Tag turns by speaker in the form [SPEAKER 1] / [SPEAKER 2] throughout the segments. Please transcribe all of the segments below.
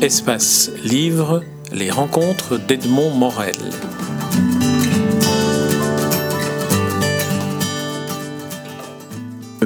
[SPEAKER 1] Espace Livre, les rencontres d'Edmond Morel.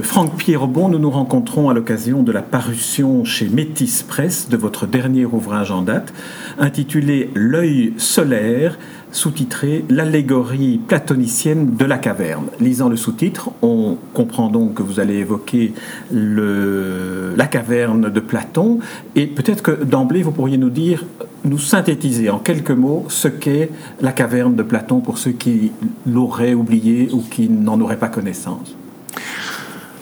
[SPEAKER 2] Franck Pierrebon, nous nous rencontrons à l'occasion de la parution chez Métis Presse de votre dernier ouvrage en date, intitulé L'œil solaire, sous-titré L'allégorie platonicienne de la caverne. Lisant le sous-titre, on comprend donc que vous allez évoquer le, la caverne de Platon, et peut-être que d'emblée vous pourriez nous dire, nous synthétiser en quelques mots ce qu'est la caverne de Platon pour ceux qui l'auraient oublié ou qui n'en auraient pas connaissance.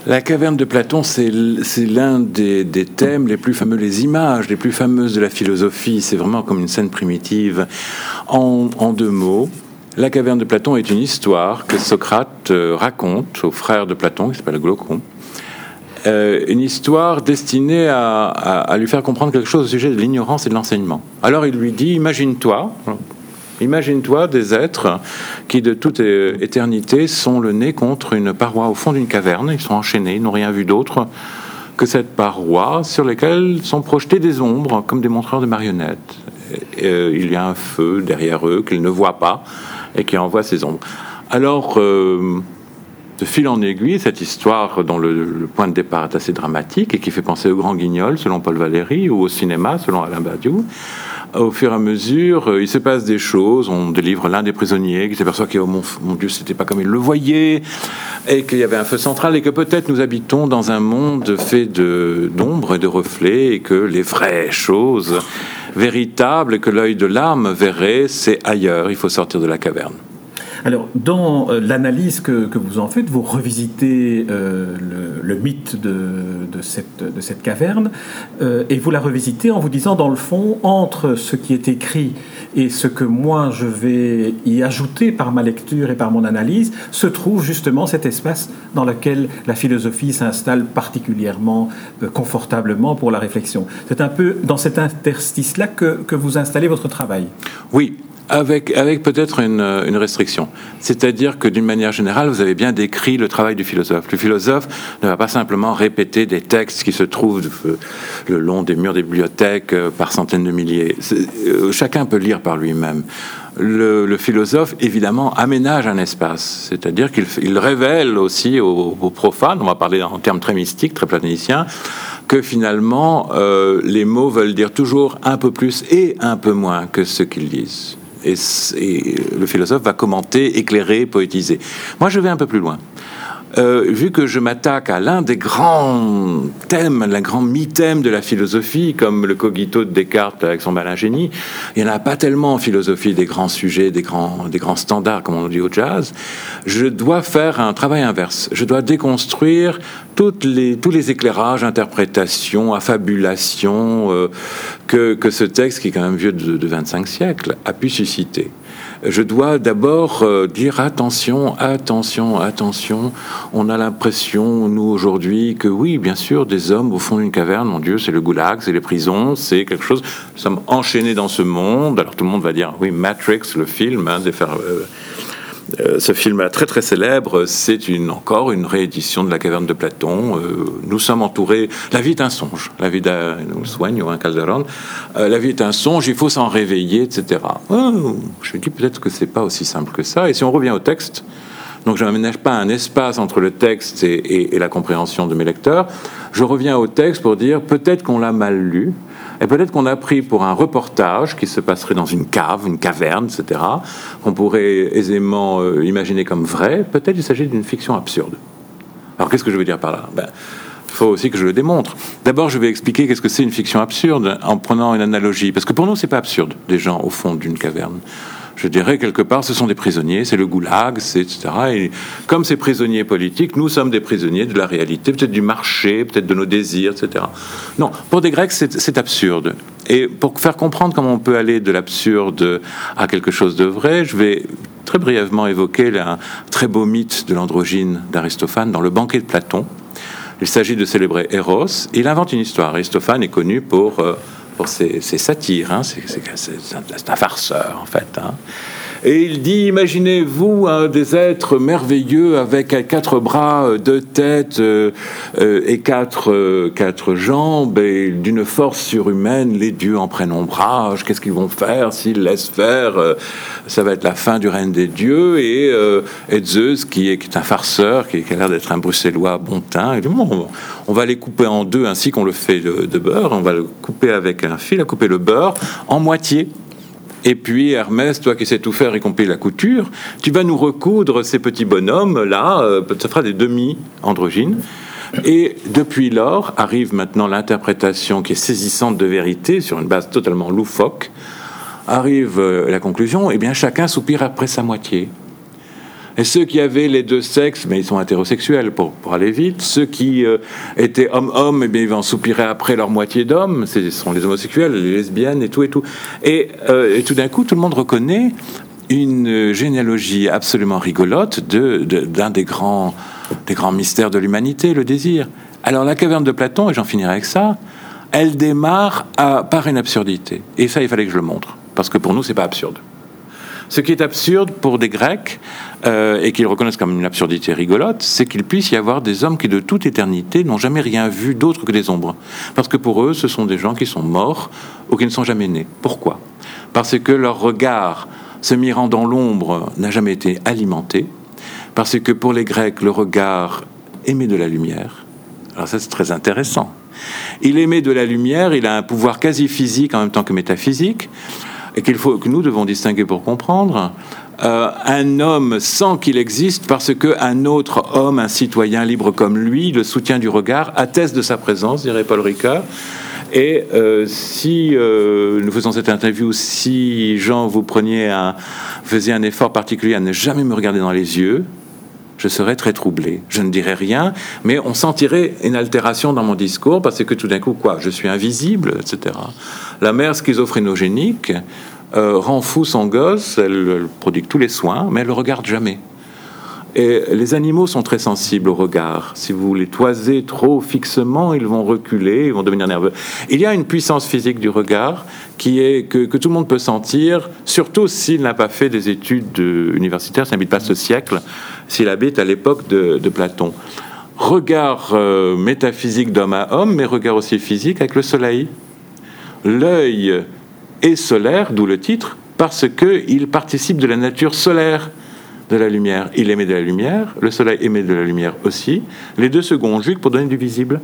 [SPEAKER 3] La caverne de Platon, c'est l'un des, thèmes les plus fameux, les images les plus fameuses de la philosophie. C'est vraiment comme une scène primitive. En, deux mots, la caverne de Platon est une histoire que Socrate euh, raconte au frère de Platon, qui s'appelle Glaucon. Euh, une histoire destinée à, lui faire comprendre quelque chose au sujet de l'ignorance et de l'enseignement. Alors il lui dit, imagine-toi, Imagine-toi des êtres qui, de toute éternité, sont le nez contre une paroi au fond d'une caverne. Ils sont enchaînés, ils n'ont rien vu d'autre que cette paroi sur laquelle sont projetées des ombres, comme des montreurs de marionnettes. Euh, il y a un feu derrière eux qu'ils ne voient pas et qui envoie ces ombres. Alors, euh, de fil en aiguille, cette histoire dont le, point de départ est assez dramatique et qui fait penser au Grand Guignol, selon Paul Valéry, ou au cinéma, selon Alain Badiou, au fur et à mesure, euh, il se passe des choses. On délivre l'un des prisonniers qui s'aperçoit que, oh, mon, mon Dieu, c'était pas comme il le voyait, et qu'il y avait un feu central, et que peut-être nous habitons dans un monde fait d'ombre et de reflets, et que les vraies choses véritables que l'œil de l'âme verrait, c'est ailleurs. Il faut sortir de la caverne.
[SPEAKER 2] Alors, dans euh, l'analyse que, vous en faites, vous revisitez euh, le, mythe de, cette, caverne euh, et vous la revisitez en vous disant, dans le fond, entre ce qui est écrit et ce que moi je vais y ajouter par ma lecture et par mon analyse, se trouve justement cet espace dans lequel la philosophie s'installe particulièrement confortablement pour la réflexion. C'est un peu dans cet interstice-là que, que vous installez votre travail.
[SPEAKER 3] Oui, avec, peut-être une, restriction. C'est-à-dire que d'une manière générale, vous avez bien décrit le travail du philosophe. Le philosophe ne va pas simplement répéter des textes qui se trouvent le long des murs des bibliothèques euh, par centaines de milliers. Euh, chacun peut lire par lui-même. Le, philosophe, évidemment, aménage un espace, c'est-à-dire qu'il révèle aussi aux, profanes, on va parler en termes très mystiques, très platoniciens, que finalement, euh, les mots veulent dire toujours un peu plus et un peu moins que ce qu'ils disent et, le philosophe va commenter, éclairer, poétiser. Moi, je vais un peu plus loin. Euh, vu que je m'attaque à l'un des grands thèmes, l'un grand mi-thème de la philosophie, comme le cogito de Descartes avec son malin génie, il n'y en a pas tellement en philosophie des grands sujets, des grands, des grands standards, comme on dit au jazz. Je dois faire un travail inverse. Je dois déconstruire les, tous les éclairages, interprétations, affabulations euh, que, que, ce texte, qui est quand même vieux de, de 25 siècles, a pu susciter je dois d'abord euh, dire attention, attention, attention. On a l'impression, nous aujourd'hui, que oui, bien sûr, des hommes au fond d'une caverne, mon Dieu, c'est le goulag, c'est les prisons, c'est quelque chose. Nous sommes enchaînés dans ce monde. Alors tout le monde va dire, oui, Matrix, le film, hein, des faire, euh, euh, ce film très très célèbre, c'est encore une réédition de La caverne de Platon. Euh, nous sommes entourés. La vie est un songe. La vie d'un soigne un Calderon. Euh, la vie est un songe. Il faut s'en réveiller, etc. Oh, je me dis peut-être que c'est pas aussi simple que ça. Et si on revient au texte, donc je n'aménage pas un espace entre le texte et la compréhension de mes lecteurs. Je reviens au texte pour dire peut-être qu'on l'a mal lu. Et peut-être qu'on a pris pour un reportage qui se passerait dans une cave, une caverne, etc., qu'on pourrait aisément euh, imaginer comme vrai, peut-être il s'agit d'une fiction absurde. Alors qu'est-ce que je veux dire par là? Ben, il faut aussi que je le démontre. D'abord, je vais expliquer qu'est-ce que c'est une fiction absurde en prenant une analogie, parce que pour nous, c'est pas absurde des gens au fond d'une caverne je dirais quelque part, ce sont des prisonniers, c'est le goulag, etc. Et comme ces prisonniers politiques, nous sommes des prisonniers de la réalité, peut-être du marché, peut-être de nos désirs, etc. Non, pour des Grecs, c'est absurde. Et pour faire comprendre comment on peut aller de l'absurde à quelque chose de vrai, je vais très brièvement évoquer un très beau mythe de l'androgyne d'Aristophane dans le banquet de Platon. Il s'agit de célébrer Eros. Il invente une histoire. Aristophane est connu pour... Euh, pour ses, satires. Hein. C'est un, farceur, en fait. Hein. Et il dit, imaginez-vous des êtres merveilleux avec quatre bras, deux têtes et quatre, quatre jambes et d'une force surhumaine. Les dieux en prennent ombrage. Qu'est-ce qu'ils vont faire s'ils laissent faire Ça va être la fin du règne des dieux. Et, Zeus, qui est, un farceur, qui, a l'air d'être un bruxellois bon teint, et dit, bon, on va les couper en deux ainsi qu'on le fait de, beurre. On va le couper avec un fil, à couper le beurre en moitié. Et puis Hermès, toi qui sais tout faire, y compris la couture, tu vas nous recoudre ces petits bonhommes là, euh, ça fera des demi androgynes. Et depuis lors arrive maintenant l'interprétation qui est saisissante de vérité sur une base totalement loufoque. Arrive euh, la conclusion, eh bien chacun soupire après sa moitié. Et ceux qui avaient les deux sexes, mais ils sont hétérosexuels pour, pour aller vite. Ceux qui euh, étaient hommes-hommes, eh bien, ils vont soupirer après leur moitié d'hommes. Ce sont les homosexuels, les lesbiennes et tout et tout. Et, euh, tout d'un coup, tout le monde reconnaît une généalogie absolument rigolote d'un de, des, grands, des grands mystères de l'humanité, le désir. Alors la caverne de Platon, et j'en finirai avec ça, elle démarre par une absurdité. Et ça, il fallait que je le montre. Parce que pour nous, c'est pas absurde. Ce qui est absurde pour des Grecs, euh, et qu'ils reconnaissent comme une absurdité rigolote, c'est qu'il puisse y avoir des hommes qui, de toute éternité, n'ont jamais rien vu d'autre que des ombres. Parce que pour eux, ce sont des gens qui sont morts ou qui ne sont jamais nés. Pourquoi? Parce que leur regard, se mirant dans l'ombre, n'a jamais été alimenté. Parce que pour les Grecs, le regard émet de la lumière. Alors ça, c'est très intéressant. Il émet de la lumière, il a un pouvoir quasi physique en même temps que métaphysique et qu'il faut que nous devons distinguer pour comprendre. Euh, un homme sans qu'il existe parce qu'un autre homme, un citoyen libre comme lui, le soutien du regard, atteste de sa présence, dirait Paul Ricard. Et euh, si euh, nous faisons cette interview, si Jean vous preniez un, faisait un effort particulier à ne jamais me regarder dans les yeux, je serais très troublé. Je ne dirais rien, mais on sentirait une altération dans mon discours parce que tout d'un coup, quoi, je suis invisible, etc. La mère schizophrénogénique euh, rend fou son gosse, elle, prodigue tous les soins, mais elle le regarde jamais. Et les animaux sont très sensibles au regard. Si vous les toisez trop fixement, ils vont reculer, ils vont devenir nerveux. Il y a une puissance physique du regard qui est que, tout le monde peut sentir, surtout s'il n'a pas fait des études universitaires, s'il n'habite pas ce siècle, s'il habite à l'époque de, Platon. Regard euh, métaphysique d'homme à homme, mais regard aussi physique avec le soleil. L'œil est solaire, d'où le titre, parce qu'il participe de la nature solaire de la lumière. Il émet de la lumière, le soleil émet de la lumière aussi. Les deux se conjuguent pour donner du visible.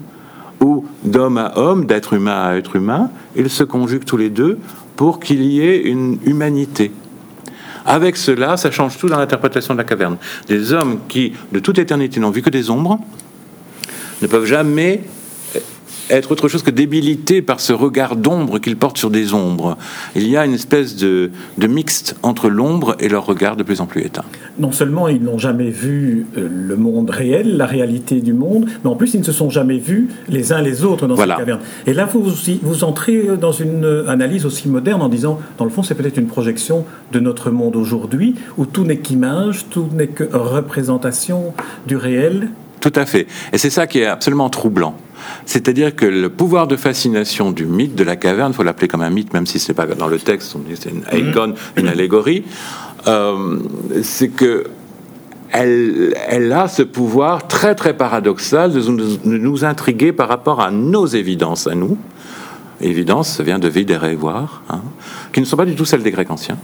[SPEAKER 3] Ou d'homme à homme, d'être humain à être humain, ils se conjuguent tous les deux pour qu'il y ait une humanité. Avec cela, ça change tout dans l'interprétation de la caverne. Des hommes qui, de toute éternité, n'ont vu que des ombres, ne peuvent jamais être autre chose que débilité par ce regard d'ombre qu'il porte sur des ombres. Il y a une espèce de, de mixte entre l'ombre et leur regard de plus en plus éteint.
[SPEAKER 2] Non seulement ils n'ont jamais vu euh, le monde réel, la réalité du monde, mais en plus ils ne se sont jamais vus les uns les autres dans cette caverne. Et là, vous, vous entrez dans une analyse aussi moderne en disant, dans le fond, c'est peut-être une projection de notre monde aujourd'hui, où tout n'est qu'image, tout n'est que représentation du réel.
[SPEAKER 3] Tout à fait. Et c'est ça qui est absolument troublant. C'est-à-dire que le pouvoir de fascination du mythe de la caverne, il faut l'appeler comme un mythe, même si ce n'est pas dans le texte, c'est une mhm. icône, une allégorie, euh, c'est que elle, a ce pouvoir très très paradoxal de nous, intriguer par rapport à nos évidences à nous. Évidence, ça vient de videre et voir, hein, qui ne sont pas du tout celles des Grecs anciens.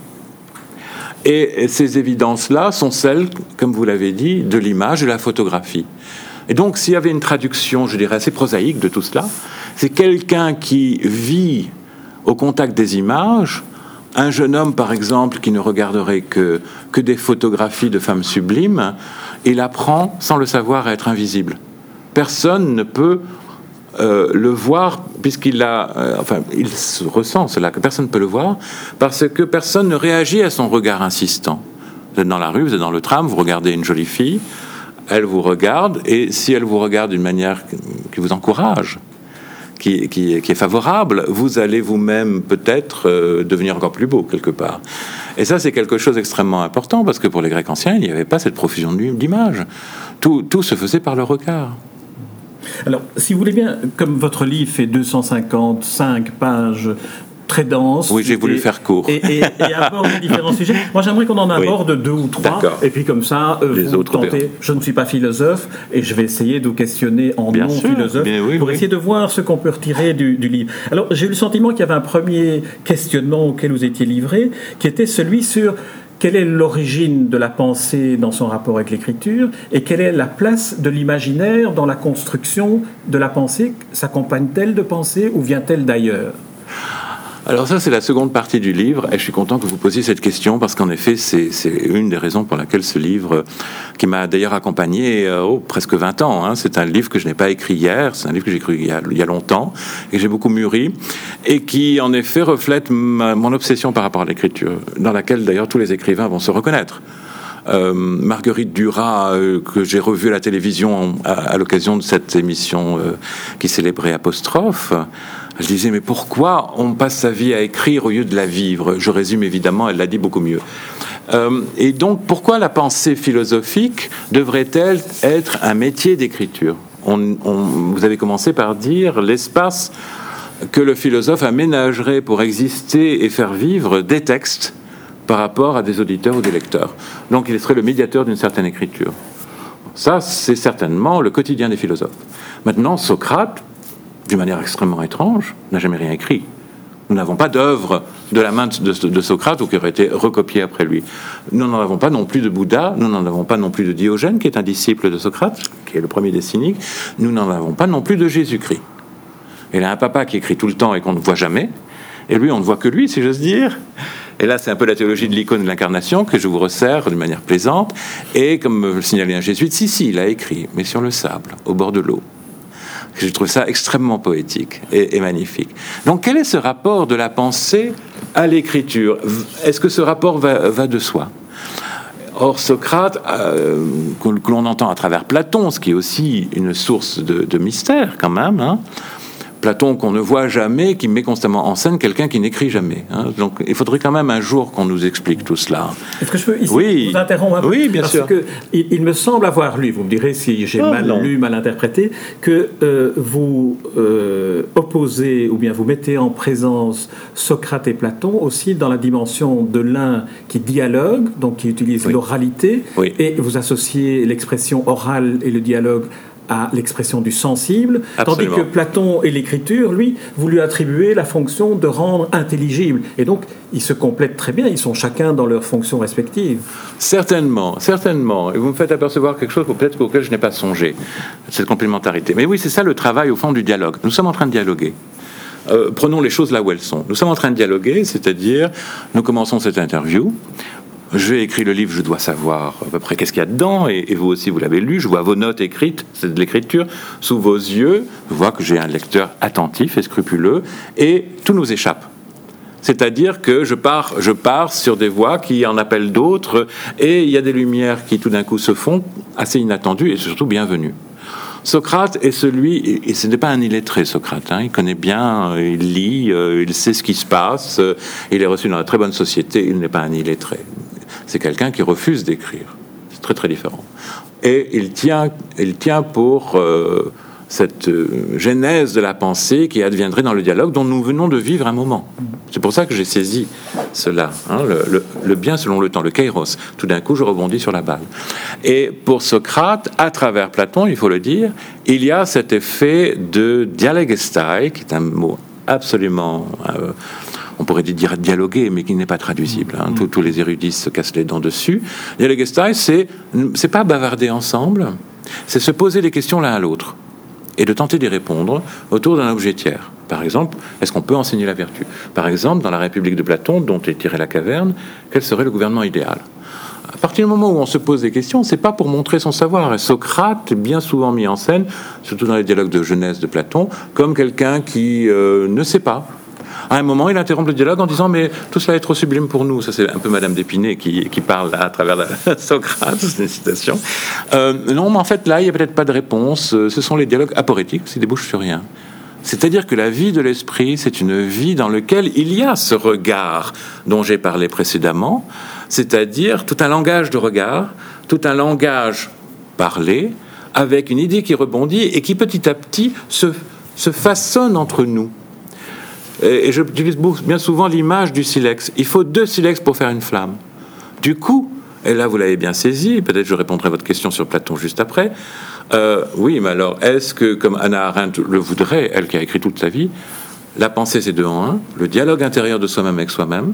[SPEAKER 3] Et ces évidences-là sont celles, comme vous l'avez dit, de l'image et de la photographie. Et donc, s'il y avait une traduction, je dirais, assez prosaïque de tout cela, c'est quelqu'un qui vit au contact des images, un jeune homme, par exemple, qui ne regarderait que, que des photographies de femmes sublimes, il apprend, sans le savoir, à être invisible. Personne ne peut euh, le voir, puisqu'il euh, enfin, il ressent cela, que personne ne peut le voir, parce que personne ne réagit à son regard insistant. Vous êtes dans la rue, vous êtes dans le tram, vous regardez une jolie fille, elle vous regarde, et si elle vous regarde d'une manière qui vous encourage, qui, qui, est favorable, vous allez vous-même peut-être euh, devenir encore plus beau quelque part. Et ça, c'est quelque chose d'extrêmement important, parce que pour les Grecs anciens, il n'y avait pas cette profusion d'images. Tout, tout se faisait par le regard.
[SPEAKER 2] Alors, si vous voulez bien, comme votre livre fait 255 pages très dense.
[SPEAKER 3] Oui, j'ai voulu faire court.
[SPEAKER 2] Et, et, et aborde différents sujets. Moi, j'aimerais qu'on en aborde deux ou trois. Et puis comme ça, euh,
[SPEAKER 3] Les
[SPEAKER 2] vous
[SPEAKER 3] autres
[SPEAKER 2] tentez. Je ne suis pas philosophe et je vais essayer de vous questionner en
[SPEAKER 3] Bien sûr.
[SPEAKER 2] non-philosophe
[SPEAKER 3] Bien oui,
[SPEAKER 2] pour
[SPEAKER 3] oui.
[SPEAKER 2] essayer de voir ce qu'on peut retirer du, du livre. Alors, j'ai eu le sentiment qu'il y avait un premier questionnement auquel vous étiez livré, qui était celui sur quelle est l'origine de la pensée dans son rapport avec l'écriture et quelle est la place de l'imaginaire dans la construction de la pensée? S'accompagne-t-elle de pensée ou vient-elle d'ailleurs?
[SPEAKER 3] Alors ça, c'est la seconde partie du livre, et je suis content que vous posiez cette question, parce qu'en effet, c'est une des raisons pour laquelle ce livre, qui m'a d'ailleurs accompagné euh, oh, presque 20 ans, hein, c'est un livre que je n'ai pas écrit hier, c'est un livre que j'ai écrit il y, a, longtemps, et j'ai beaucoup mûri, et qui en effet reflète mon obsession par rapport à l'écriture, dans laquelle d'ailleurs tous les écrivains vont se reconnaître. Euh, Marguerite Duras, euh, que j'ai revue à la télévision à, l'occasion de cette émission qui célébrait Apostrophe, elle disait mais pourquoi on passe sa vie à écrire au lieu de la vivre? Je résume évidemment, elle l'a dit beaucoup mieux. Euh, et donc pourquoi la pensée philosophique devrait-elle être un métier d'écriture? On, Vous avez commencé par dire l'espace que le philosophe aménagerait pour exister et faire vivre des textes par rapport à des auditeurs ou des lecteurs. Donc il serait le médiateur d'une certaine écriture. Ça, c'est certainement le quotidien des philosophes. Maintenant, Socrate, d'une manière extrêmement étrange, n'a jamais rien écrit. Nous n'avons pas d'œuvre de la main de, Socrate ou qui aurait été recopiée après lui. Nous n'en avons pas non plus de Bouddha, nous n'en avons pas non plus de Diogène, qui est un disciple de Socrate, qui est le premier des cyniques, nous n'en avons pas non plus de Jésus-Christ. Il a un papa qui écrit tout le temps et qu'on ne voit jamais, et lui, on ne voit que lui, si j'ose dire. Et là, c'est un peu la théologie de l'icône de l'incarnation que je vous resserre d'une manière plaisante. Et comme me signalait un jésuite, si, si, il a écrit, mais sur le sable, au bord de l'eau. Je trouve ça extrêmement poétique et, magnifique. Donc, quel est ce rapport de la pensée à l'écriture? Est-ce que ce rapport va, de soi? Or, Socrate, euh, que, l'on entend à travers Platon, ce qui est aussi une source de, de mystère quand même, hein, Platon qu'on ne voit jamais, qui met constamment en scène quelqu'un qui n'écrit jamais. hein. Donc il faudrait quand même un jour qu'on nous explique tout cela.
[SPEAKER 2] Est-ce que je peux ici
[SPEAKER 3] Oui.
[SPEAKER 2] vous interrompre un peu
[SPEAKER 3] Oui, bien
[SPEAKER 2] Parce
[SPEAKER 3] sûr.
[SPEAKER 2] que il, il me semble avoir lu, vous me direz si j'ai
[SPEAKER 3] Oh,
[SPEAKER 2] mal
[SPEAKER 3] non.
[SPEAKER 2] lu, mal interprété, que euh, vous euh, opposez ou bien vous mettez en présence Socrate et Platon aussi dans la dimension de l'un qui dialogue, donc qui utilise
[SPEAKER 3] Oui.
[SPEAKER 2] l'oralité,
[SPEAKER 3] Oui.
[SPEAKER 2] et vous associez l'expression orale et le dialogue à l'expression du sensible, tandis que Platon et l'écriture, lui, vous lui attribuez la fonction de rendre intelligible. Et donc, ils se complètent très bien, ils sont chacun dans leurs fonctions respectives.
[SPEAKER 3] Certainement, certainement. Et vous me faites apercevoir quelque chose peut-être auquel je n'ai pas songé, cette complémentarité. Mais oui, c'est ça le travail au fond du dialogue. Nous sommes en train de dialoguer. Euh, prenons les choses là où elles sont. Nous sommes en train de dialoguer, c'est-à-dire, nous commençons cette interview. J'ai écrit le livre, je dois savoir à peu près qu'est-ce qu'il y a dedans, et, vous aussi vous l'avez lu. Je vois vos notes écrites, c'est de l'écriture, sous vos yeux. Je vois que j'ai un lecteur attentif et scrupuleux, et tout nous échappe. C'est-à-dire que je pars, je pars sur des voies qui en appellent d'autres, et il y a des lumières qui tout d'un coup se font, assez inattendues et surtout bienvenues. Socrate est celui, et ce n'est pas un illettré, Socrate, hein, il connaît bien, euh, il lit, euh, il sait ce qui se passe, euh, il est reçu dans la très bonne société, il n'est pas un illettré. C'est quelqu'un qui refuse d'écrire. C'est très très différent. Et il tient, il tient pour euh, cette euh, genèse de la pensée qui adviendrait dans le dialogue dont nous venons de vivre un moment. C'est pour ça que j'ai saisi cela, hein, le, bien selon le temps, le kairos. Tout d'un coup, je rebondis sur la balle. Et pour Socrate, à travers Platon, il faut le dire, il y a cet effet de dialogestai, qui est un mot absolument... euh, on pourrait dire dialoguer, mais qui n'est pas traduisible. hein. Tous, tous les érudits se cassent les dents dessus. Dialogestai, c'est c'est pas bavarder ensemble, c'est se poser des questions l'un à l'autre et de tenter d'y répondre autour d'un objet tiers. Par exemple, est-ce qu'on peut enseigner la vertu? Par exemple, dans la République de Platon, dont est tirée la caverne, quel serait le gouvernement idéal? À partir du moment où on se pose des questions, c'est pas pour montrer son savoir. Et Socrate est bien souvent mis en scène, surtout dans les dialogues de jeunesse de Platon, comme quelqu'un qui euh, ne sait pas. À un moment, il interrompt le dialogue en disant Mais tout cela est trop sublime pour nous. Ça, c'est un peu Madame d'Épinay qui, parle à travers la, Socrate, c'est une citation. Euh, non, mais en fait, là, il n'y a peut-être pas de réponse. Euh, Ce sont les dialogues aporétiques qui débouchent sur rien. C'est-à-dire que la vie de l'esprit, c'est une vie dans laquelle il y a ce regard dont j'ai parlé précédemment, c'est-à-dire tout un langage de regard, tout un langage parlé, avec une idée qui rebondit et qui petit à petit se façonne entre nous. Et, et j'utilise bien souvent l'image du silex. Il faut deux silex pour faire une flamme. Du coup, et là vous l'avez bien saisi, peut-être je répondrai à votre question sur Platon juste après. Euh, oui, mais alors, est-ce que, comme Anna Arendt le voudrait, elle qui a écrit toute sa vie, la pensée c'est deux en un, le dialogue intérieur de soi-même avec soi-même,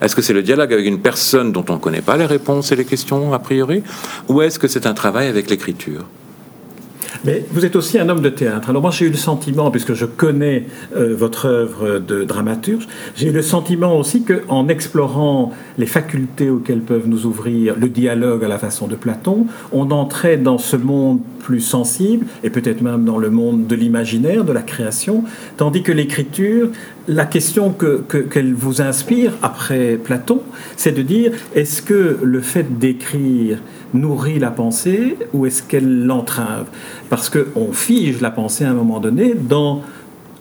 [SPEAKER 3] est-ce que c'est le dialogue avec une personne dont on ne connaît pas les réponses et les questions a priori? Ou est-ce que c'est un travail avec l'écriture?
[SPEAKER 2] Mais vous êtes aussi un homme de théâtre. Alors moi j'ai eu le sentiment, puisque je connais euh, votre œuvre de dramaturge, j'ai eu le sentiment aussi qu'en explorant les facultés auxquelles peuvent nous ouvrir le dialogue à la façon de Platon, on entrait dans ce monde plus sensible, et peut-être même dans le monde de l'imaginaire, de la création, tandis que l'écriture, la question qu'elle que, vous inspire après Platon, c'est de dire est-ce que le fait d'écrire nourrit la pensée ou est-ce qu'elle l'entrave? Parce qu'on fige la pensée à un moment donné dans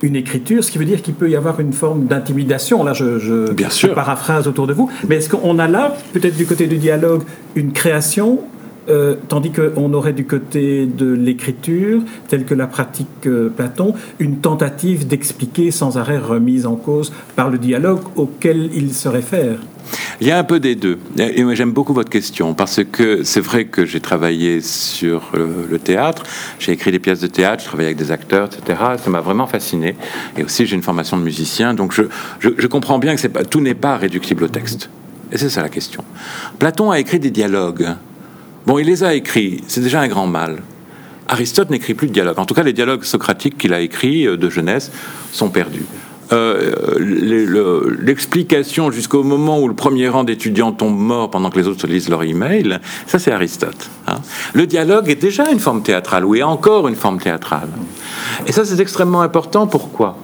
[SPEAKER 2] une écriture, ce qui veut dire qu'il peut y avoir une forme d'intimidation. Là, je, je, paraphrase autour de vous. Mais est-ce qu'on a là, peut-être du côté du dialogue, une création euh, tandis qu'on aurait du côté de l'écriture, telle que la pratique euh, Platon, une tentative d'expliquer sans arrêt remise en cause par le dialogue auquel il se réfère.
[SPEAKER 3] Il y a un peu des deux. Et j'aime beaucoup votre question parce que c'est vrai que j'ai travaillé sur euh, le, théâtre, j'ai écrit des pièces de théâtre, je travaillé avec des acteurs, etc. Ça m'a vraiment fasciné. Et aussi, j'ai une formation de musicien, donc je, je, comprends bien que tout n'est pas réductible au texte. Et c'est ça la question. Platon a écrit des dialogues. Bon, il les a écrits, c'est déjà un grand mal. Aristote n'écrit plus de dialogues. En tout cas, les dialogues socratiques qu'il a écrits euh, de jeunesse sont perdus. Euh, l'explication jusqu'au moment où le premier rang d'étudiants tombe mort pendant que les autres se lisent leur email, ça c'est Aristote. Hein. Le dialogue est déjà une forme théâtrale, ou est encore une forme théâtrale. Et ça c'est extrêmement important. Pourquoi?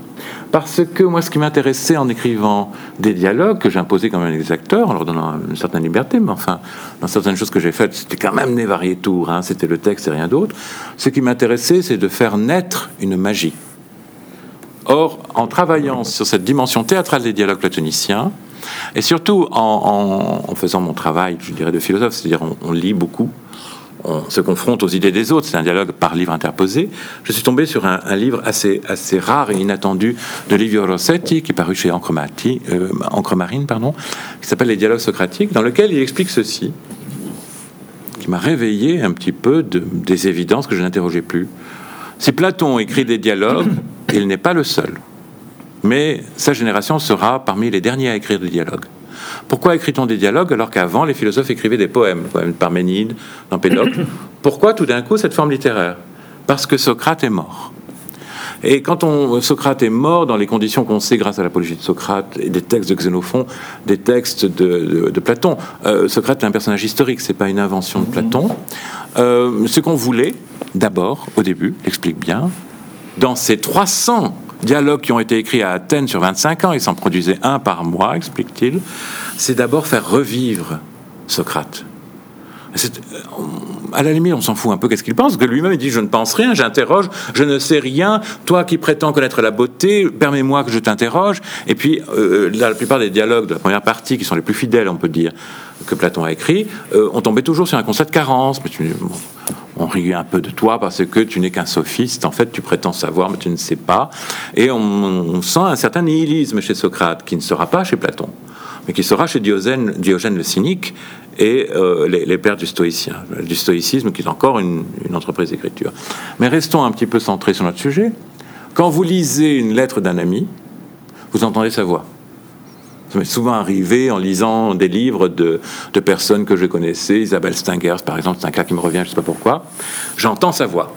[SPEAKER 3] Parce que moi, ce qui m'intéressait en écrivant des dialogues que j'imposais quand même les acteurs, en leur donnant une certaine liberté, mais enfin, dans certaines choses que j'ai faites, c'était quand même né variés tours, hein, c'était le texte et rien d'autre. Ce qui m'intéressait, c'est de faire naître une magie. Or, en travaillant sur cette dimension théâtrale des dialogues platoniciens, et surtout en, faisant mon travail, je dirais, de philosophe, c'est-à-dire on, lit beaucoup, on se confronte aux idées des autres, c'est un dialogue par livre interposé, je suis tombé sur un, livre assez, assez rare et inattendu de Livio Rossetti, qui est paru chez Encre, euh, pardon, qui s'appelle Les dialogues socratiques, dans lequel il explique ceci, qui m'a réveillé un petit peu de, des évidences que je n'interrogeais plus. Si Platon écrit des dialogues, il n'est pas le seul. Mais sa génération sera parmi les derniers à écrire des dialogues. Pourquoi écrit-on des dialogues alors qu'avant les philosophes écrivaient des poèmes, le poème de Parménide, d'Empédocle Pourquoi tout d'un coup cette forme littéraire? Parce que Socrate est mort. Et quand on, Socrate est mort dans les conditions qu'on sait grâce à l'apologie de Socrate et des textes de Xénophon, des textes de, Platon, euh, Socrate est un personnage historique, c'est pas une invention de Platon. Euh, ce qu'on voulait, d'abord, au début, l'explique bien, dans ces 300 dialogues qui ont été écrits à Athènes sur 25 ans, il s'en produisait un par mois, explique-t-il, c'est d'abord faire revivre Socrate. Euh, à la limite, on s'en fout un peu qu'est-ce qu'il pense, que lui-même il dit je ne pense rien, j'interroge, je ne sais rien, toi qui prétends connaître la beauté, permets-moi que je t'interroge. Et puis, euh, la plupart des dialogues de la première partie, qui sont les plus fidèles, on peut dire, que Platon a écrit, euh, ont tombé toujours sur un constat de carence. On rit un peu de toi parce que tu n'es qu'un sophiste. En fait, tu prétends savoir, mais tu ne sais pas. Et on, sent un certain nihilisme chez Socrate, qui ne sera pas chez Platon, mais qui sera chez Diogène, le cynique et euh, les, pères du stoïcien, du stoïcisme, qui est encore une entreprise d'écriture. Mais restons un petit peu centrés sur notre sujet. Quand vous lisez une lettre d'un ami, vous entendez sa voix. Ça m'est souvent arrivé en lisant des livres de, personnes que je connaissais, Isabelle Stengers par exemple, c'est un cas qui me revient, je ne sais pas pourquoi. J'entends sa voix.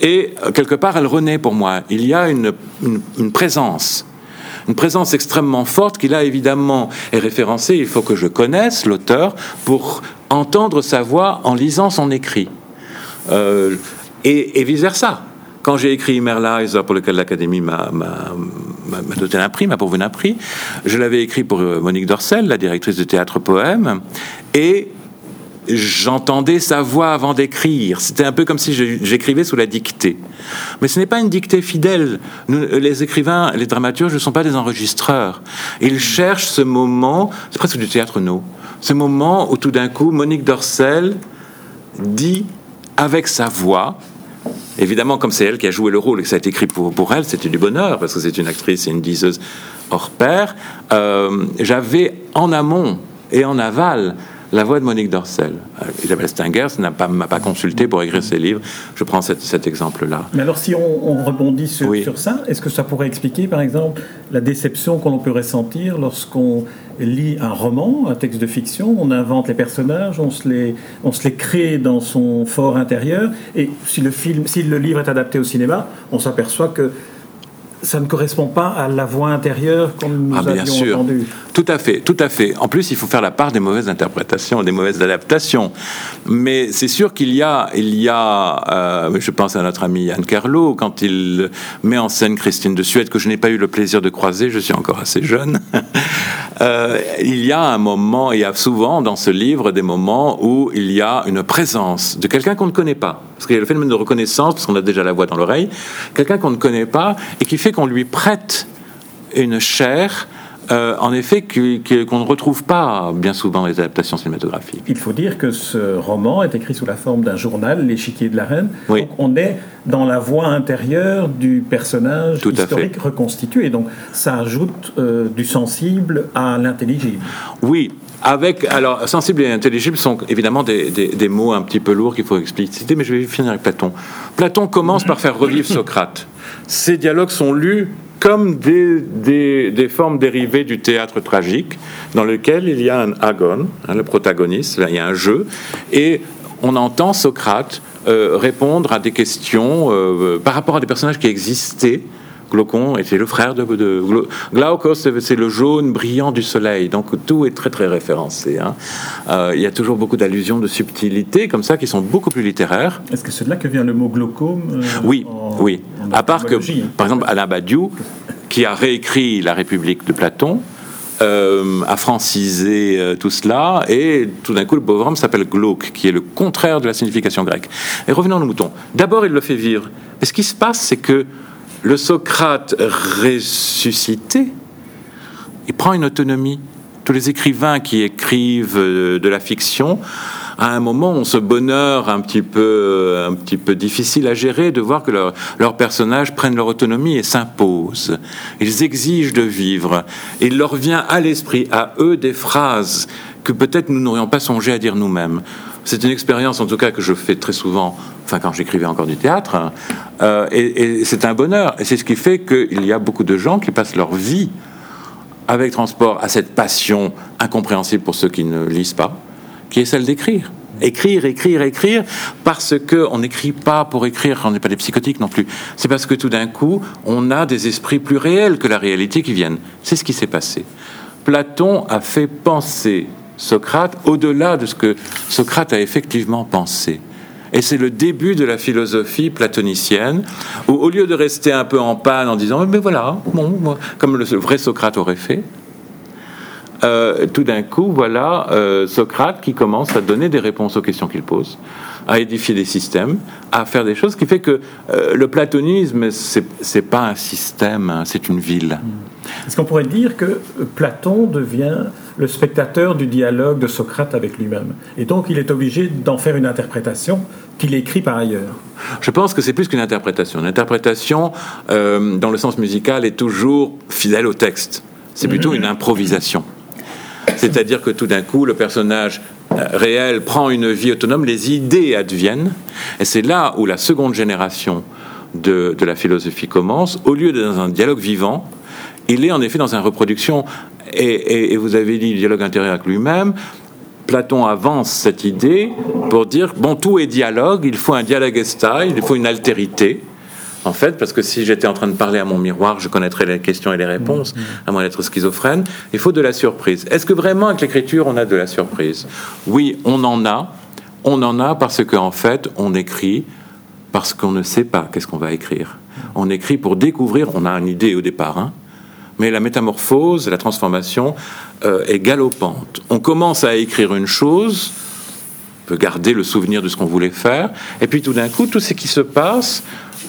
[SPEAKER 3] Et euh, quelque part, elle renaît pour moi. Il y a une, présence une présence extrêmement forte qui là évidemment est référencée. Il faut que je connaisse l'auteur pour entendre sa voix en lisant son écrit. Euh, et, et vice versa. Quand j'ai écrit Merlies, pour lequel l'Académie m'a doté d'un prix, m'a pourvu d'un prix, je l'avais écrit pour euh, Monique Dorcel, la directrice de théâtre poème, et j'entendais sa voix avant d'écrire. C'était un peu comme si j'écrivais sous la dictée. Mais ce n'est pas une dictée fidèle. les écrivains, les dramaturges ne sont pas des enregistreurs. Ils cherchent ce moment, c'est presque du théâtre no, ce moment où tout d'un coup, Monique Dorcel dit avec sa voix, Évidemment, comme c'est elle qui a joué le rôle et que ça a été écrit pour, pour elle, c'était du bonheur, parce que c'est une actrice et une diseuse hors pair. Euh, J'avais en amont et en aval la voix de Monique Dorcel. Euh, Isabelle Stenger ne m'a pas, pas, consulté pour écrire ses livres. Je prends cet, cet exemple-là.
[SPEAKER 2] Mais alors, si on, on rebondit sur, oui. sur ça, est-ce que ça pourrait expliquer, par exemple, la déception qu'on peut ressentir lorsqu'on lit un roman, un texte de fiction, on invente les personnages, on se les, on se les crée dans son fort intérieur, et si le, film, si le livre est adapté au cinéma, on s'aperçoit que ça ne correspond pas à la voix intérieure qu'on nous
[SPEAKER 3] ah, bien
[SPEAKER 2] avions
[SPEAKER 3] sûr.
[SPEAKER 2] entendue.
[SPEAKER 3] Tout à fait, tout à fait. En plus, il faut faire la part des mauvaises interprétations, des mauvaises adaptations. Mais c'est sûr qu'il y a, il y a, euh, je pense à notre ami Yann Carlo, quand il met en scène Christine de Suède, que je n'ai pas eu le plaisir de croiser, je suis encore assez jeune. euh, il y a un moment, il y a souvent dans ce livre des moments où il y a une présence de quelqu'un qu'on ne connaît pas. Parce qu'il y a le phénomène de reconnaissance, parce qu'on a déjà la voix dans l'oreille, quelqu'un qu'on ne connaît pas et qui fait qu'on lui prête une chair euh, en effet, qu'on ne retrouve pas bien souvent dans les adaptations cinématographiques.
[SPEAKER 2] Il faut dire que ce roman est écrit sous la forme d'un journal, L'échiquier de la reine.
[SPEAKER 3] Oui.
[SPEAKER 2] Donc on est dans la voix intérieure du personnage
[SPEAKER 3] Tout
[SPEAKER 2] historique reconstitué. Donc ça ajoute euh, du sensible à l'intelligible.
[SPEAKER 3] Oui, avec, alors, sensible et intelligible sont évidemment des, des, mots un petit peu lourds qu'il faut expliciter, mais je vais finir avec Platon. Platon commence par faire revivre Socrate. Ces dialogues sont lus comme des, des, des, formes dérivées du théâtre tragique, dans lequel il y a un agon, hein, le protagoniste, il y a un jeu, et on entend Socrate euh, répondre à des questions euh, par rapport à des personnages qui existaient. Glaucon était le frère de, de Glaucos, c'est le jaune brillant du soleil. Donc tout est très très référencé. Hein. Euh, il y a toujours beaucoup d'allusions, de subtilités comme ça qui sont beaucoup plus littéraires.
[SPEAKER 2] Est-ce que c'est de là que vient le mot glaucome euh,
[SPEAKER 3] Oui,
[SPEAKER 2] en,
[SPEAKER 3] oui.
[SPEAKER 2] en
[SPEAKER 3] à part que,
[SPEAKER 2] étymologie
[SPEAKER 3] par exemple, Alain Badiou, qui a réécrit La République de Platon, euh, a francisé euh, tout cela, et tout d'un coup, le pauvre homme s'appelle glauque, qui est le contraire de la signification grecque. Et revenons au mouton. D'abord, il le fait vivre. Et ce qui se passe, c'est que le Socrate ressuscité, il prend une autonomie. Tous les écrivains qui écrivent euh, de la fiction, à un moment, ont ce bonheur un petit peu, un petit peu difficile à gérer de voir que leurs leur personnages prennent leur autonomie et s'imposent. Ils exigent de vivre. Il leur vient à l'esprit, à eux, des phrases que peut-être nous n'aurions pas songé à dire nous-mêmes. C'est une expérience, en tout cas, que je fais très souvent, enfin, quand j'écrivais encore du théâtre, hein, euh, et, c'est un bonheur. Et c'est ce qui fait qu'il y a beaucoup de gens qui passent leur vie avec transport à cette passion incompréhensible pour ceux qui ne lisent pas, qui est celle d'écrire. Écrire, écrire, écrire, parce qu'on n'écrit pas pour écrire, on n'est pas des psychotiques non plus. C'est parce que tout d'un coup, on a des esprits plus réels que la réalité qui viennent. C'est ce qui s'est passé. Platon a fait penser Socrate au-delà de ce que Socrate a effectivement pensé. Et c'est le début de la philosophie platonicienne, où au lieu de rester un peu en panne en disant mais voilà, comme le vrai Socrate aurait fait, euh, tout d'un coup, voilà euh, Socrate qui commence à donner des réponses aux questions qu'il pose, à édifier des systèmes, à faire des choses, qui fait que euh, le platonisme, c'est pas un système, hein, c'est une ville.
[SPEAKER 2] Est-ce qu'on pourrait dire que Platon devient le spectateur du dialogue de Socrate avec lui-même Et donc il est obligé d'en faire une interprétation qu'il écrit par ailleurs?
[SPEAKER 3] Je pense que c'est plus qu'une interprétation. L'interprétation, euh, dans le sens musical, est toujours fidèle au texte. C'est plutôt une improvisation. C'est-à-dire que tout d'un coup, le personnage euh, réel prend une vie autonome, les idées adviennent, et c'est là où la seconde génération de, de la philosophie commence. Au lieu dans un dialogue vivant, il est en effet dans une reproduction, et, et, et vous avez dit le dialogue intérieur avec lui-même. Platon avance cette idée pour dire bon, tout est dialogue, il faut un dialogue style, il faut une altérité. En fait, parce que si j'étais en train de parler à mon miroir, je connaîtrais les questions et les réponses, à moins d'être schizophrène. Il faut de la surprise. Est-ce que vraiment avec l'écriture, on a de la surprise? Oui, on en a. On en a parce qu'en fait, on écrit parce qu'on ne sait pas qu'est-ce qu'on va écrire. On écrit pour découvrir, on a une idée au départ, hein, mais la métamorphose, la transformation euh, est galopante. On commence à écrire une chose, on peut garder le souvenir de ce qu'on voulait faire, et puis tout d'un coup, tout ce qui se passe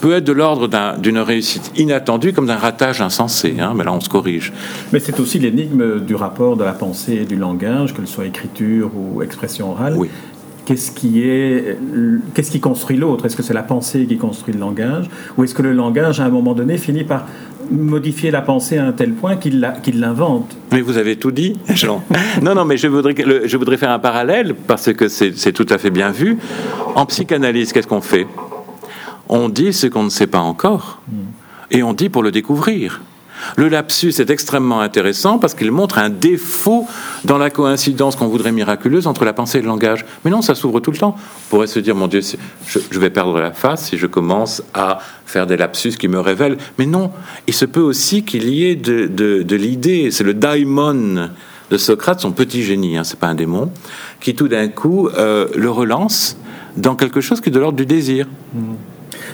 [SPEAKER 3] peut être de l'ordre d'une un, réussite inattendue comme d'un ratage insensé, hein, mais là on se corrige.
[SPEAKER 2] Mais c'est aussi l'énigme du rapport de la pensée et du langage, que ce soit écriture ou expression orale.
[SPEAKER 3] Oui.
[SPEAKER 2] qu'est-ce qui est, qu'est-ce qui construit l'autre? Est-ce que c'est la pensée qui construit le langage, ou est-ce que le langage, à un moment donné, finit par modifier la pensée à un tel point qu'il l'invente
[SPEAKER 3] Mais vous avez tout dit, Jean. non, non, mais je voudrais, je voudrais faire un parallèle parce que c'est tout à fait bien vu. En psychanalyse, qu'est-ce qu'on fait? On dit ce qu'on ne sait pas encore, hmm. et on dit pour le découvrir. Le lapsus est extrêmement intéressant parce qu'il montre un défaut dans la coïncidence qu'on voudrait miraculeuse entre la pensée et le langage. Mais non, ça s'ouvre tout le temps. On pourrait se dire, mon Dieu, je, vais perdre la face si je commence à faire des lapsus qui me révèlent. Mais non, il se peut aussi qu'il y ait de, l'idée, c'est le daimon de Socrate, son petit génie, hein, c'est pas un démon, qui tout d'un coup euh, le relance dans quelque chose qui est de l'ordre du désir. Mmh.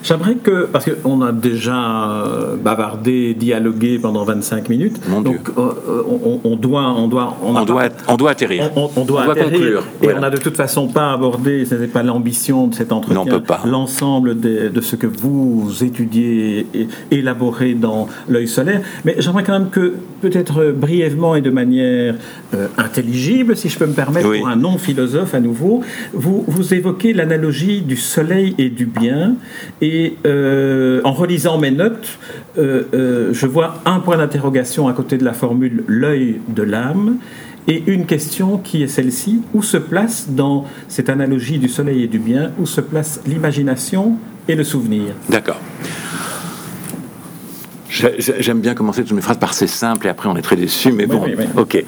[SPEAKER 2] J'aimerais que, parce qu'on a déjà euh, bavardé, dialogué pendant 25 minutes, donc euh, on, doit, on doit,
[SPEAKER 3] on, doit, on doit atterrir.
[SPEAKER 2] On, doit, conclure. Et on n'a de toute façon pas abordé, ce n'est pas l'ambition de cet entretien, l'ensemble de, ce que vous étudiez et élaborez dans l'œil solaire. Mais j'aimerais quand même que, peut-être brièvement et de manière euh, intelligible, si je peux me permettre, pour un non-philosophe à nouveau, vous, vous évoquez l'analogie du soleil et du bien. Et euh, en relisant mes notes, euh, euh, je vois un point d'interrogation à côté de la formule l'œil de l'âme et une question qui est celle-ci où se place dans cette analogie du soleil et du bien, où se place l'imagination et le souvenir?
[SPEAKER 3] D'accord. J'aime bien commencer toutes mes phrases par c'est simple et après on est très déçu, mais bon, ok.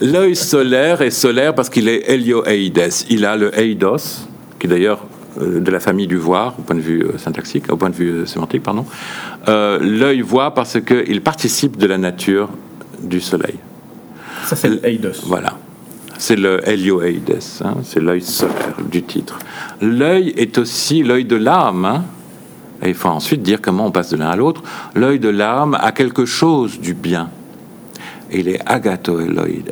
[SPEAKER 3] L'œil solaire est solaire parce qu'il est helioeides. Il a le eidos, qui d'ailleurs de la famille du voir, au point de vue euh, syntaxique, au point de vue euh, sémantique, pardon. L'œil voit parce qu'il participe de la nature du soleil.
[SPEAKER 2] Ça, c'est l'eidos.
[SPEAKER 3] Voilà. C'est le helioeides, hein, c'est l'œil solaire du titre. L'œil est aussi l'œil de l'âme. Hein. et il faut ensuite dire comment on passe de l'un à l'autre. L'œil de l'âme a quelque chose du bien. Il est agatoïde,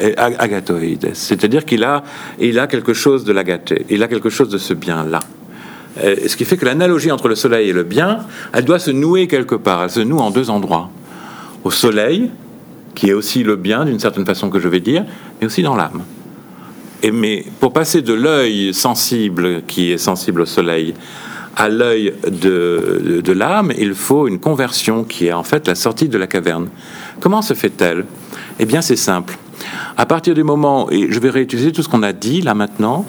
[SPEAKER 3] c'est-à-dire qu'il a, il a quelque chose de l'agaté, il a quelque chose de ce bien-là. Euh, ce qui fait que l'analogie entre le soleil et le bien, elle doit se nouer quelque part. Elle se noue en deux endroits. Au soleil, qui est aussi le bien d'une certaine façon que je vais dire, mais aussi dans l'âme. Et mais pour passer de l'œil sensible, qui est sensible au soleil, à l'œil de, de l'âme, il faut une conversion qui est en fait la sortie de la caverne. Comment se fait-elle? Eh bien, c'est simple. À partir du moment, et je vais réutiliser tout ce qu'on a dit là maintenant,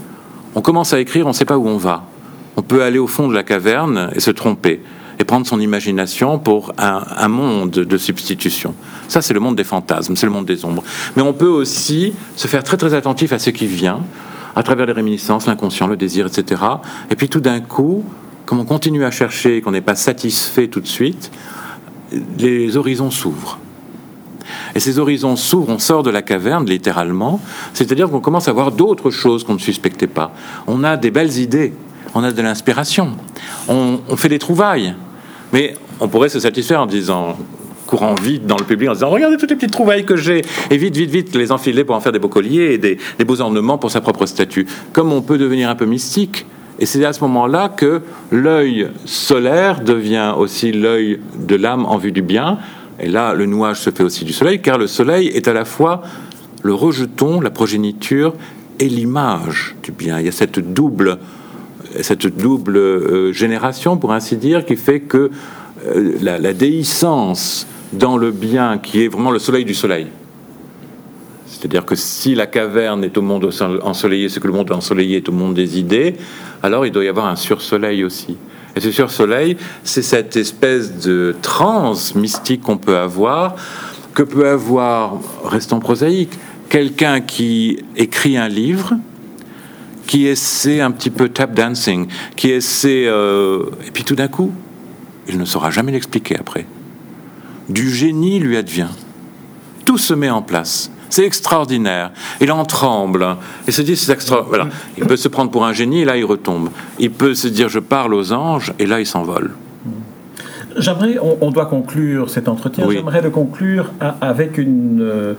[SPEAKER 3] on commence à écrire, on ne sait pas où on va on peut aller au fond de la caverne et se tromper et prendre son imagination pour un, monde de substitution. Ça, c'est le monde des fantasmes, c'est le monde des ombres. Mais on peut aussi se faire très très attentif à ce qui vient, à travers les réminiscences, l'inconscient, le désir, etc. Et puis tout d'un coup, comme on continue à chercher et qu'on n'est pas satisfait tout de suite, les horizons s'ouvrent. Et ces horizons s'ouvrent, on sort de la caverne littéralement, c'est-à-dire qu'on commence à voir d'autres choses qu'on ne suspectait pas. On a des belles idées, on a de l'inspiration, on, fait des trouvailles. Mais on pourrait se satisfaire en disant, courant vite dans le public en disant regardez toutes les petites trouvailles que j'ai. Et vite vite vite les enfiler pour en faire des beaux colliers et des, beaux ornements pour sa propre statue. Comme on peut devenir un peu mystique. Et c'est à ce moment-là que l'œil solaire devient aussi l'œil de l'âme en vue du bien. Et là le nouage se fait aussi du soleil car le soleil est à la fois le rejeton la progéniture et l'image du bien. Il y a cette double cette double euh, génération, pour ainsi dire, qui fait que euh, la, déhiscence dans le bien, qui est vraiment le soleil du soleil, c'est-à-dire que si la caverne est au monde ensoleillé, ce que le monde ensoleillé est au monde des idées, alors il doit y avoir un sursoleil aussi. Et ce sursoleil, c'est cette espèce de transe mystique qu'on peut avoir, que peut avoir, restons prosaïque, quelqu'un qui écrit un livre, qui essaie un petit peu tap dancing, qui essaie... Euh, et puis tout d'un coup, il ne saura jamais l'expliquer après. Du génie lui advient. Tout se met en place. C'est extraordinaire. Il en tremble et se dit c'est extra. Voilà. Il peut se prendre pour un génie et là il retombe. Il peut se dire je parle aux anges et là il s'envole.
[SPEAKER 2] J'aimerais, on, doit conclure cet entretien. J'aimerais le conclure avec une, euh,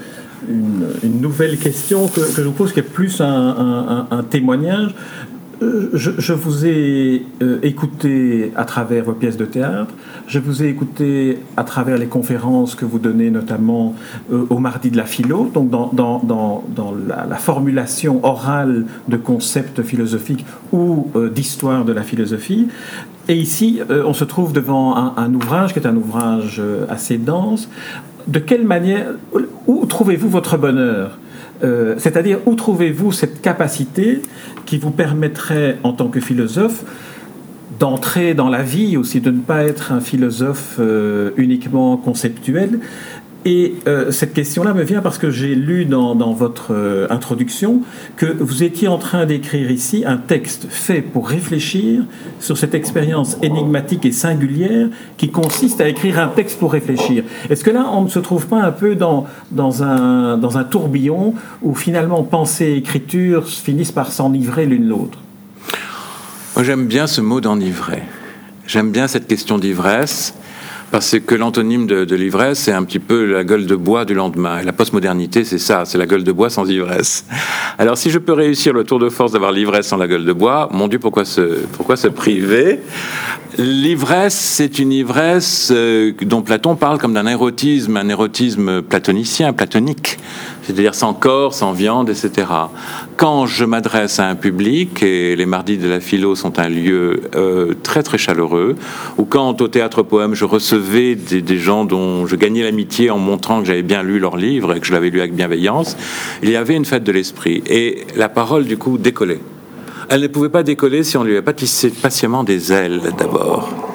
[SPEAKER 2] une, nouvelle question que, je vous pose, qui est plus un, témoignage. Je, vous ai euh, écouté à travers vos pièces de théâtre, je vous ai écouté à travers les conférences que vous donnez notamment euh, au mardi de la philo, donc dans, la, formulation orale de concepts philosophiques ou euh, d'histoire de la philosophie. Et ici, on se trouve devant un, un, ouvrage qui est un ouvrage assez dense. De quelle manière, où trouvez-vous votre bonheur? Euh, c'est-à-dire, où trouvez-vous cette capacité qui vous permettrait, en tant que philosophe, d'entrer dans la vie, aussi de ne pas être un philosophe euh, uniquement conceptuel, et euh, cette question-là me vient parce que j'ai lu dans, votre euh, introduction que vous étiez en train d'écrire ici un texte fait pour réfléchir sur cette expérience énigmatique et singulière qui consiste à écrire un texte pour réfléchir. Est-ce que là, on ne se trouve pas un peu dans, dans, un, dans un tourbillon où finalement pensée et écriture finissent par s'enivrer l'une l'autre?
[SPEAKER 3] Moi, j'aime bien ce mot d'enivrer. J'aime bien cette question d'ivresse parce que l'antonyme de, l'ivresse, c'est un petit peu la gueule de bois du lendemain. Et la postmodernité, c'est ça, c'est la gueule de bois sans ivresse. Alors si je peux réussir le tour de force d'avoir l'ivresse sans la gueule de bois, mon Dieu, pourquoi se, priver? L'ivresse, c'est une ivresse euh, dont Platon parle comme d'un érotisme, un érotisme platonicien, platonique, c'est-à-dire sans corps, sans viande, etc. Quand je m'adresse à un public, et les mardis de la philo sont un lieu euh, très très chaleureux, ou quand au théâtre poème je recevais des, gens dont je gagnais l'amitié en montrant que j'avais bien lu leur livre et que je l'avais lu avec bienveillance, il y avait une fête de l'esprit. Et la parole, du coup, décollait. Elle ne pouvait pas décoller si on lui avait pas tissé patiemment des ailes d'abord.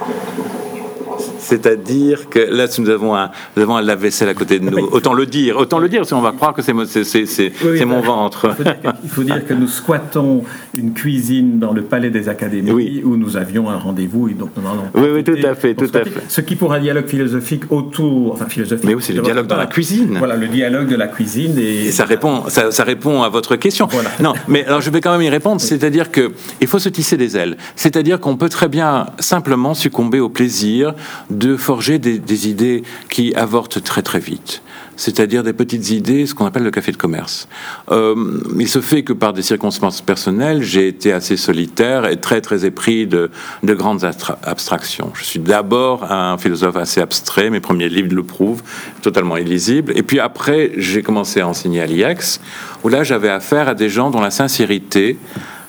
[SPEAKER 3] C'est-à-dire que là, nous avons un, nous avons un lave-vaisselle à côté de nous. Autant le dire, autant le dire, sinon on va croire que c'est mon, ventre.
[SPEAKER 2] Il faut, dire, que nous squattons une cuisine dans le palais des académies où nous avions un rendez-vous et donc nous
[SPEAKER 3] Oui, oui, tout à fait, tout à fait.
[SPEAKER 2] Ce qui pour un dialogue philosophique autour, enfin philosophique.
[SPEAKER 3] Mais oui, c'est le dialogue dans la cuisine.
[SPEAKER 2] Voilà, le dialogue de la cuisine et,
[SPEAKER 3] ça répond, ça, ça, répond à votre question. Voilà. Non, mais alors je vais quand même y répondre. C'est-à-dire que il faut se tisser des ailes. C'est-à-dire qu'on peut très bien simplement succomber au plaisir de forger des, idées qui avortent très très vite c'est-à-dire des petites idées, ce qu'on appelle le café de commerce. Euh, il se fait que par des circonstances personnelles, j'ai été assez solitaire et très très épris de, de grandes abstractions. Je suis d'abord un philosophe assez abstrait, mes premiers livres le prouvent, totalement illisible. Et puis après, j'ai commencé à enseigner à l'IEX, où là j'avais affaire à des gens dont la sincérité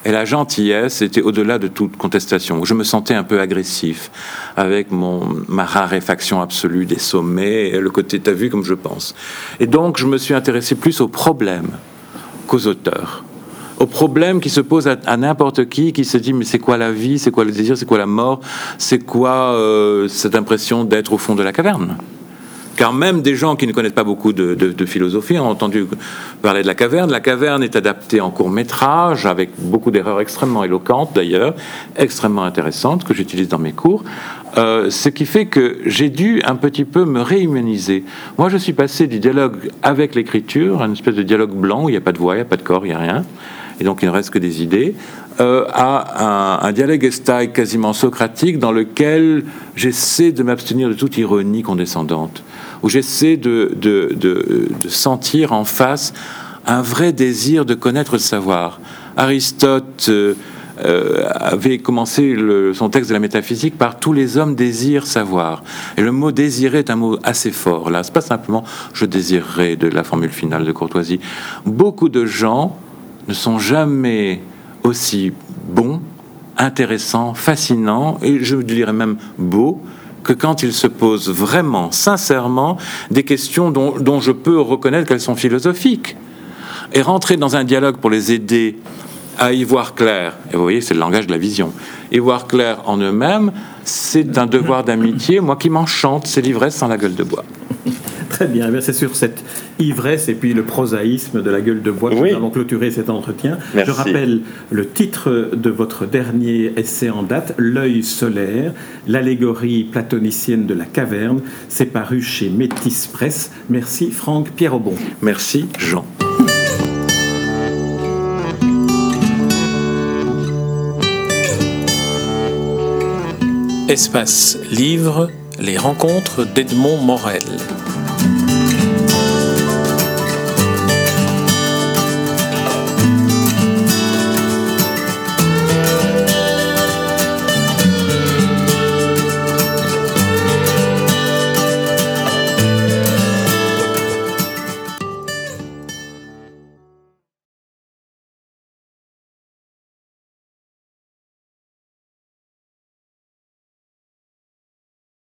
[SPEAKER 3] et la gentillesse était au-delà de toute contestation. Je me sentais un peu agressif avec mon, ma raréfaction absolue des sommets et le côté t'as vu comme je pense. Et donc je me suis intéressé plus aux problèmes qu'aux auteurs aux problèmes qui se posent à, n'importe qui, qui se dit mais c'est quoi la vie, c'est quoi le désir, c'est quoi la mort, c'est quoi euh, cette impression d'être au fond de la caverne? Car même des gens qui ne connaissent pas beaucoup de, philosophie ont entendu parler de la caverne. La caverne est adaptée en court métrage, avec beaucoup d'erreurs extrêmement éloquentes d'ailleurs, extrêmement intéressantes, que j'utilise dans mes cours. Euh, ce qui fait que j'ai dû un petit peu me réhumaniser. Moi, je suis passé du dialogue avec l'écriture, une espèce de dialogue blanc où il n'y a pas de voix, il n'y a pas de corps, il n'y a rien, et donc il ne reste que des idées, euh, à un, dialogue estaille quasiment socratique dans lequel j'essaie de m'abstenir de toute ironie condescendante où j'essaie de, sentir en face un vrai désir de connaître le savoir. Aristote euh, euh, avait commencé son texte de la métaphysique par tous les hommes désirent savoir. Et le mot désirer est un mot assez fort. Là, c'est pas simplement je désirerais de la formule finale de courtoisie. Beaucoup de gens ne sont jamais aussi bons, intéressants, fascinants et je dirais même beaux que quand ils se posent vraiment, sincèrement, des questions dont, je peux reconnaître qu'elles sont philosophiques. Et rentrer dans un dialogue pour les aider à y voir clair, et vous voyez, c'est le langage de la vision, y voir clair en eux-mêmes, c'est un devoir d'amitié, moi qui m'enchante, c'est l'ivresse sans la gueule de bois.
[SPEAKER 2] Très bien, eh c'est sur cette ivresse et puis le prosaïsme de la gueule de bois que nous allons clôturer cet entretien. Je rappelle le titre de votre dernier essai en date, L'œil solaire, l'allégorie platonicienne de la caverne. C'est paru chez Métis Presse. Merci Franck Pierre-Aubon.
[SPEAKER 3] Merci Jean.
[SPEAKER 1] Espace Livre, les rencontres d'Edmond Morel.